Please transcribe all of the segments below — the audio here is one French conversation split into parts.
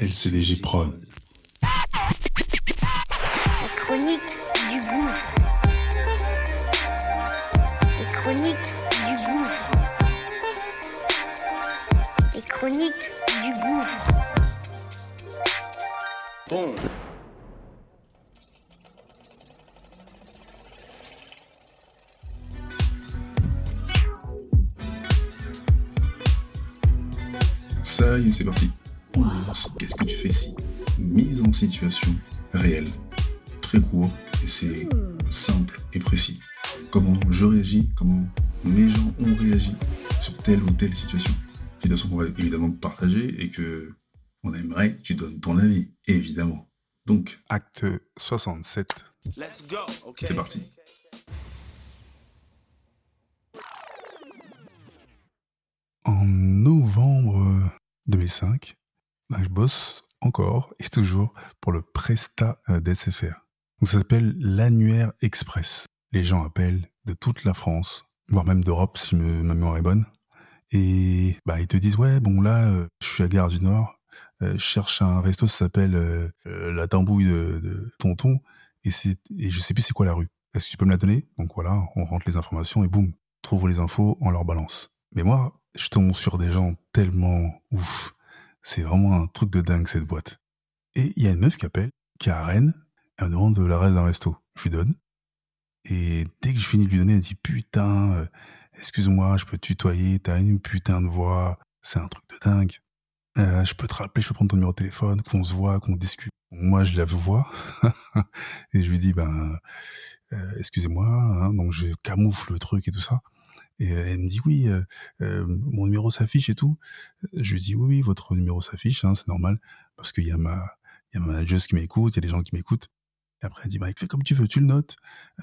LCDJ Prod. Les chroniques du gouffre. Les chroniques du gouffre. Les chroniques du gouffre. Bon. Ça y est, c'est parti. Qu'est-ce que tu fais ici? Mise en situation réelle. Très court et c'est simple et précis. Comment je réagis, comment mes gens ont réagi sur telle ou telle situation? Situation qu'on va évidemment partager et que on aimerait que tu donnes ton avis, évidemment. Donc, acte 67, Let's go. Okay. c'est parti. En novembre 2005, ben, je bosse encore et toujours pour le Presta euh, d'SFR. Donc ça s'appelle l'annuaire express. Les gens appellent de toute la France, voire même d'Europe si me- ma mémoire est bonne. Et bah ils te disent ouais bon là euh, je suis à Gare du Nord, euh, je cherche un resto ça s'appelle la tambouille de, de Tonton et c'est et je sais plus c'est quoi la rue. Est-ce que tu peux me la donner? Donc voilà, on rentre les informations et boum, trouve les infos, on leur balance. Mais moi, je tombe sur des gens tellement ouf. C'est vraiment un truc de dingue cette boîte. Et il y a une meuf qui appelle, qui est à Rennes, elle me demande de l'adresse d'un resto. Je lui donne. Et dès que je finis de lui donner, elle dit putain, euh, excuse-moi, je peux te tutoyer, t'as une putain de voix, c'est un truc de dingue. Euh, je peux te rappeler, je peux prendre ton numéro de téléphone, qu'on se voit, qu'on discute. Moi, je la vois et je lui dis ben euh, excusez-moi, hein, donc je camoufle le truc et tout ça. Et euh, elle me dit oui, euh, euh, mon numéro s'affiche et tout. Je lui dis oui, oui, votre numéro s'affiche, hein, c'est normal, parce qu'il y a ma, il y a qui m'écoute, il y a des gens qui m'écoutent. Et après elle dit bah fais comme tu veux, tu le notes,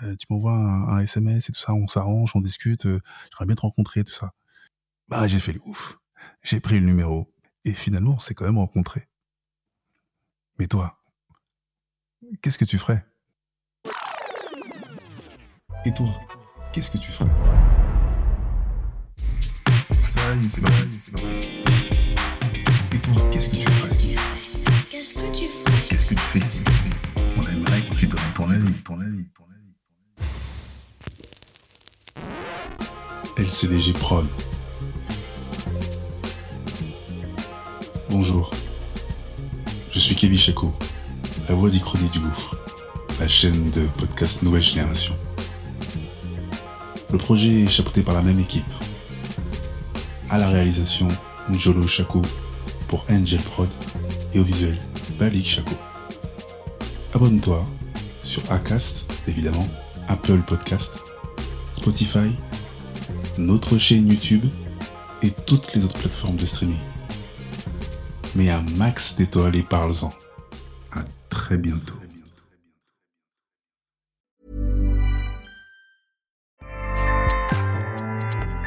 tu m'envoies un, SMS et tout ça, on s'arrange, on discute. J'aimerais bien te rencontrer, tout ça. Bah j'ai fait le ouf, j'ai pris le numéro et finalement on s'est quand même rencontrés. Mais toi, qu'est-ce que tu ferais? Et toi, qu'est-ce que tu ferais? C'est c'est. Et toi, qu'est-ce que tu ferais Qu'est-ce que tu ferais? Qu'est-ce que tu fais ici On aimerait que tu donnes ton avis, ton avis, ton avis. LCDG Prod. Bonjour. Je suis Kevin Chaco, la voix d'Ichronie du Gouffre, la chaîne de podcast Nouvelle Génération. Le projet est chapeauté par la même équipe. À la réalisation, Njolo Chaco pour Angel Prod et au visuel, Balik Chaco. Abonne-toi sur Acast, évidemment, Apple Podcast, Spotify, notre chaîne YouTube et toutes les autres plateformes de streaming. Mais un max d'étoiles et parle-en. À très bientôt.